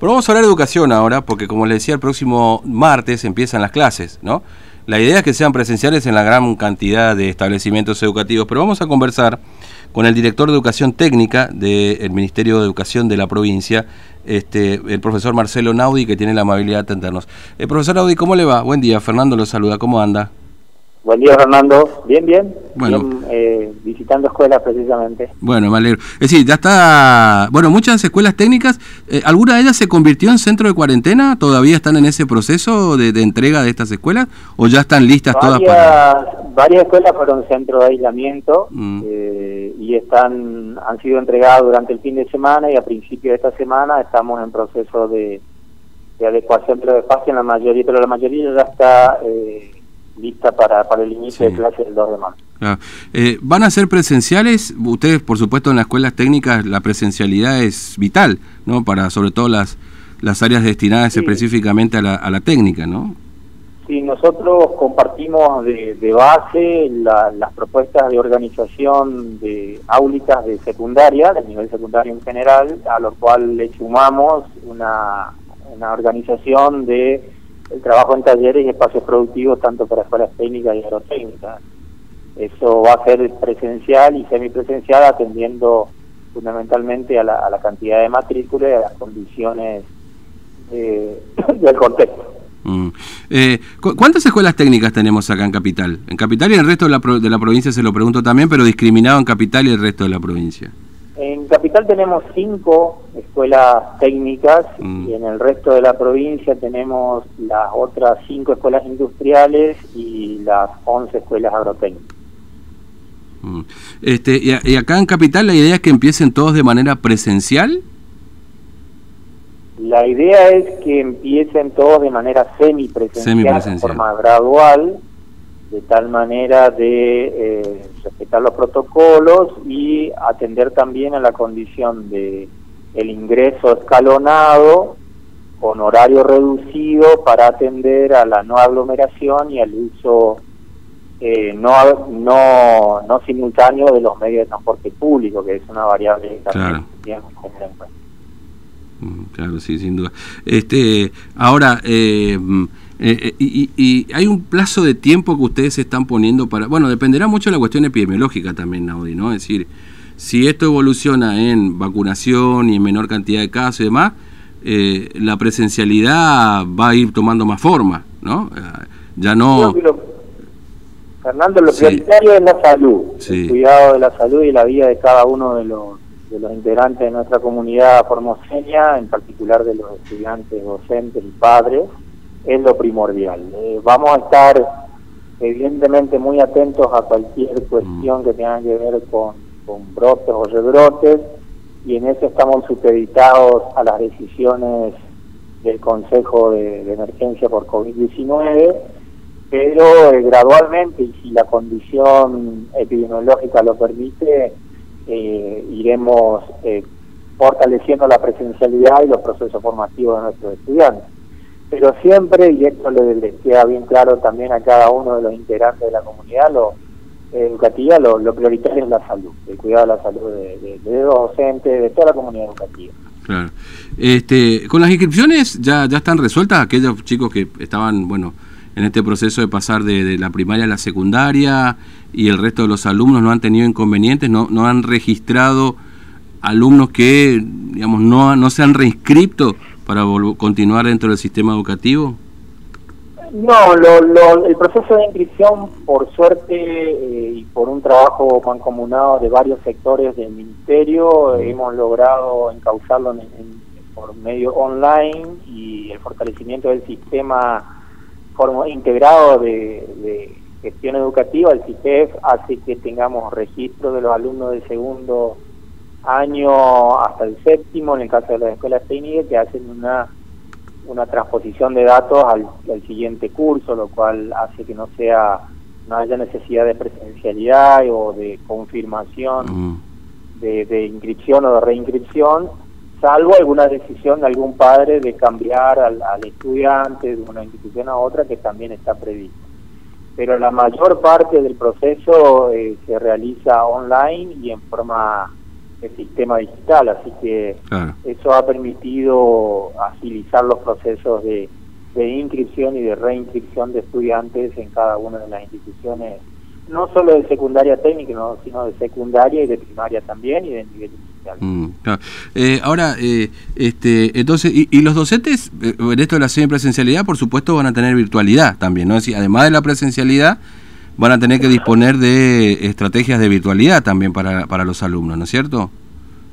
Pero vamos a hablar de educación ahora, porque como les decía, el próximo martes empiezan las clases, ¿no? La idea es que sean presenciales en la gran cantidad de establecimientos educativos, pero vamos a conversar con el director de Educación Técnica del Ministerio de Educación de la provincia, este, el profesor Marcelo Naudi, que tiene la amabilidad de atendernos. Eh, profesor Naudi, ¿cómo le va? Buen día, Fernando lo saluda, ¿cómo anda? Buen día, Fernando. Bien, bien. Bueno, eh, visitando escuelas precisamente. Bueno, me alegro. Es decir, ya está. Bueno, muchas escuelas técnicas, eh, ¿alguna de ellas se convirtió en centro de cuarentena? ¿Todavía están en ese proceso de, entrega de estas escuelas? ¿O ya están listas todas para.? Varias escuelas fueron centro de aislamiento mm. eh, y están han sido entregadas durante el fin de semana y a principio de esta semana estamos en proceso de, de adecuación de los espacios en la mayoría, pero la mayoría ya está. Lista para, para el inicio de clases del 2 de marzo. Eh, ¿Van a ser presenciales? Ustedes, por supuesto, en las escuelas técnicas la presencialidad es vital, ¿no? Para sobre todo las, las áreas destinadas específicamente a la, a la técnica, ¿no? Sí, nosotros compartimos de, de base las propuestas de organización de áulicas de secundaria, del nivel secundario en general, a lo cual le sumamos una, una organización de el trabajo en talleres y espacios productivos tanto para escuelas técnicas y agrotécnicas. Eso va a ser presencial y semipresencial atendiendo fundamentalmente a la, cantidad de matrícula y a las condiciones del contexto. Mm. Eh, ¿Cuántas escuelas técnicas tenemos acá en Capital? En Capital y en el resto de la, de la provincia se lo pregunto también, pero discriminado en Capital y el resto de la provincia. Capital tenemos cinco escuelas técnicas mm. y en el resto de la provincia tenemos las otras cinco escuelas industriales y las once escuelas agrotécnicas. Mm. Este, y, acá en Capital la idea es que empiecen todos de manera presencial. La idea es que empiecen todos de manera semipresencial, de forma gradual, de tal manera de eh, respetar los protocolos y atender también a la condición de el ingreso escalonado con horario reducido para atender a la no aglomeración y al uso eh, no, no, no simultáneo de los medios de transporte público, que es una variable que también claro. Mm, claro, sí, sin duda. Este, ahora, eh, eh, y, y, hay un plazo de tiempo que ustedes se están poniendo para... Bueno, dependerá mucho de la cuestión epidemiológica también, Naudi, ¿no? Es decir, si esto evoluciona en vacunación y en menor cantidad de casos y demás, eh, la presencialidad va a ir tomando más forma, ¿no? Eh, ya no... Fernando, lo prioritario es la salud, el cuidado de la salud y la vida de cada uno de los, de los integrantes de nuestra comunidad formoseña, en particular de los estudiantes, docentes y padres es lo primordial. Eh, vamos a estar evidentemente muy atentos a cualquier cuestión que tenga que ver con, con brotes o rebrotes y en eso estamos supeditados a las decisiones del Consejo de, Emergencia por COVID-19, pero eh, gradualmente y si la condición epidemiológica lo permite, eh, iremos fortaleciendo la presencialidad y los procesos formativos de nuestros estudiantes pero siempre, y esto le, queda bien claro también a cada uno de los integrantes de la comunidad, lo educativa, lo, prioritario es la salud, el cuidado de la salud de, los docentes, de toda la comunidad educativa. Claro. Este, con las inscripciones ya, ya están resueltas aquellos chicos que estaban, bueno, en este proceso de pasar de, la primaria a la secundaria y el resto de los alumnos no han tenido inconvenientes, no, no han registrado alumnos que, digamos, no, no se han reinscrito para continuar dentro del sistema educativo? No, lo, el proceso de inscripción, por suerte eh, y por un trabajo mancomunado de varios sectores del ministerio, hemos logrado encauzarlo por medio online y el fortalecimiento del sistema integrado de, gestión educativa, el CITEF, hace que tengamos registro de los alumnos de segundo año hasta el séptimo, en el caso de las escuelas técnicas, que hacen una, una transposición de datos al, siguiente curso, lo cual hace que no sea no haya necesidad de presencialidad o de confirmación mm. de, de, inscripción o de reinscripción, salvo alguna decisión de algún padre de cambiar al, estudiante de una institución a otra que también está previsto. Pero la mayor parte del proceso eh, se realiza online y en forma el sistema digital, así que eso ha permitido agilizar los procesos de, de inscripción y de reinscripción de estudiantes en cada una de las instituciones, no solo de secundaria técnica, sino de secundaria y de primaria también y de nivel inicial. Mm, eh, ahora, eh, este, entonces, y, los docentes eh, en esto de la semipresencialidad, por supuesto, van a tener virtualidad también, ¿no? Es decir, además de la presencialidad, van a tener que disponer de estrategias de virtualidad también para, para los alumnos, ¿no es cierto?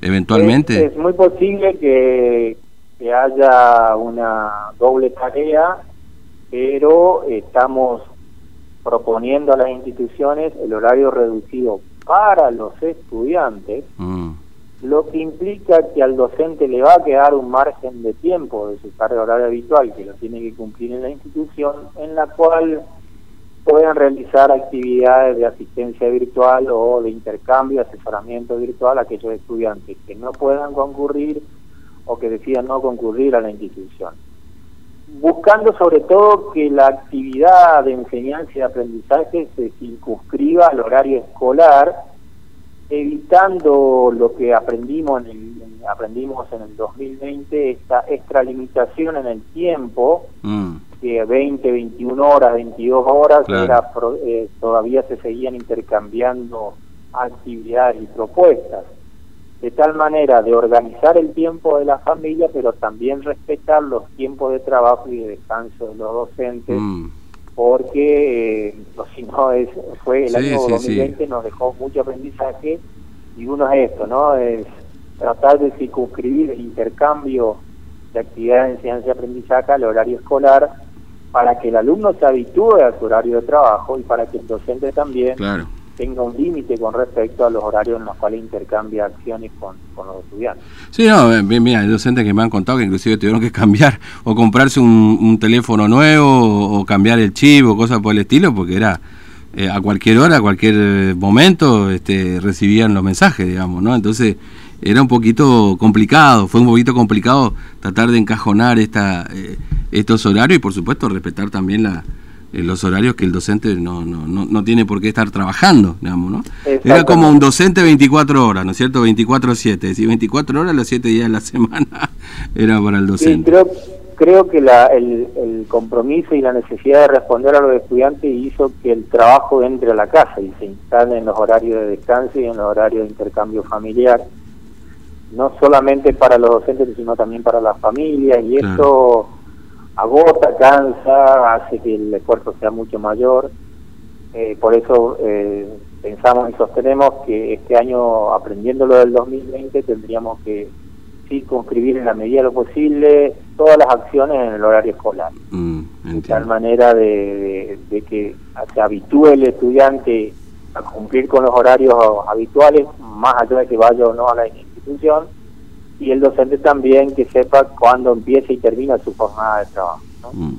Eventualmente. Es, muy posible que, que haya una doble tarea, pero estamos proponiendo a las instituciones el horario reducido para los estudiantes, mm. lo que implica que al docente le va a quedar un margen de tiempo de su carga horaria habitual que lo tiene que cumplir en la institución, en la cual puedan realizar actividades de asistencia virtual o de intercambio, asesoramiento virtual a aquellos estudiantes que no puedan concurrir o que decidan no concurrir a la institución. Buscando sobre todo que la actividad de enseñanza y aprendizaje se circunscriba al horario escolar, evitando lo que aprendimos en el, aprendimos en el 2020, esta extralimitación en el tiempo, mm que 20, 21 horas, 22 horas, era, eh, todavía se seguían intercambiando actividades y propuestas. De tal manera de organizar el tiempo de la familia, pero también respetar los tiempos de trabajo y de descanso de los docentes, mm. porque eh, si no, es, fue el año 2020 nos dejó mucho aprendizaje y uno es esto, ¿no? Es tratar de circunscribir el intercambio de actividades de enseñanza y aprendizaje al horario escolar para que el alumno se habitúe a su horario de trabajo y para que el docente también tenga un límite con respecto a los horarios en los cuales intercambia acciones con, los estudiantes. Sí, no, mira, hay docentes que me han contado que inclusive tuvieron que cambiar o comprarse un, teléfono nuevo o, cambiar el chip o cosas por el estilo porque era eh, a cualquier hora, a cualquier momento este, recibían los mensajes, digamos, ¿no? Entonces era un poquito complicado, fue un poquito complicado tratar de encajonar esta, eh, estos horarios y por supuesto respetar también la, eh, los horarios que el docente no, no, no, no, tiene por qué estar trabajando, digamos, ¿no? Era como un docente 24 horas, ¿no es cierto? 24-7, decir 24 horas los 7 días de la semana era para el docente. creo, creo que la, el, el compromiso y la necesidad de responder a los estudiantes hizo que el trabajo entre a la casa y se instale en los horarios de descanso y en los horarios de intercambio familiar no solamente para los docentes, sino también para las familias, y esto agota, cansa, hace que el esfuerzo sea mucho mayor. Eh, por eso eh, pensamos y sostenemos que este año, aprendiendo lo del 2020, tendríamos que circunscribir en la medida de lo posible todas las acciones en el horario escolar. Mm, de tal manera de, de, que se habitúe el estudiante a cumplir con los horarios habituales, más allá de que vaya o no a la y el docente también que sepa cuándo empieza y termina su jornada de trabajo. Mm.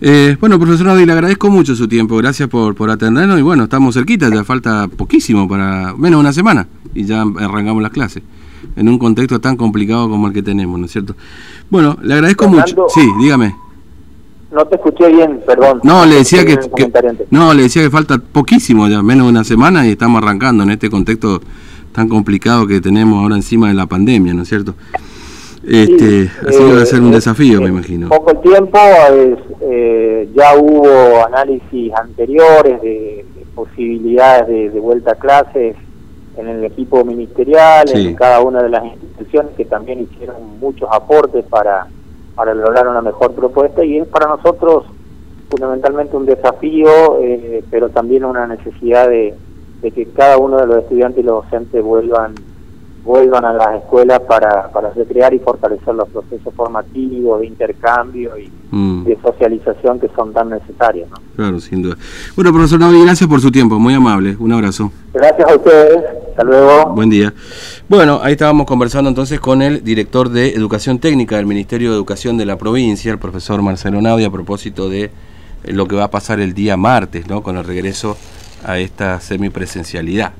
Eh, bueno, profesor Nadi, le agradezco mucho su tiempo, gracias por, por atendernos y bueno, estamos cerquita, ya falta poquísimo para menos una semana y ya arrancamos las clases en un contexto tan complicado como el que tenemos, ¿no es cierto? Bueno, le agradezco mucho. Sí, dígame. No te escuché bien, perdón. No, le decía que, no, le decía que falta poquísimo ya, menos una semana y estamos arrancando en este contexto tan complicado que tenemos ahora encima de la pandemia, ¿no es cierto? Este, así va a ser un eh, desafío, me imagino. Poco el tiempo, eh, ya hubo análisis anteriores de, posibilidades de, vuelta a clases en el equipo ministerial, en cada una de las instituciones que también hicieron muchos aportes para, para lograr una mejor propuesta y es para nosotros fundamentalmente un desafío, eh, pero también una necesidad de, de que cada uno de los estudiantes y los docentes vuelvan vuelvan a las escuelas para, para recrear y fortalecer los procesos formativos, de intercambio y mm. de socialización que son tan necesarios. Claro, sin duda. Bueno, profesor Navi, gracias por su tiempo, muy amable, un abrazo. Gracias a ustedes, hasta luego. Buen día. Bueno, ahí estábamos conversando entonces con el director de Educación Técnica del Ministerio de Educación de la provincia, el profesor Marcelo Naudi, a propósito de lo que va a pasar el día martes, ¿no? Con el regreso a esta semipresencialidad.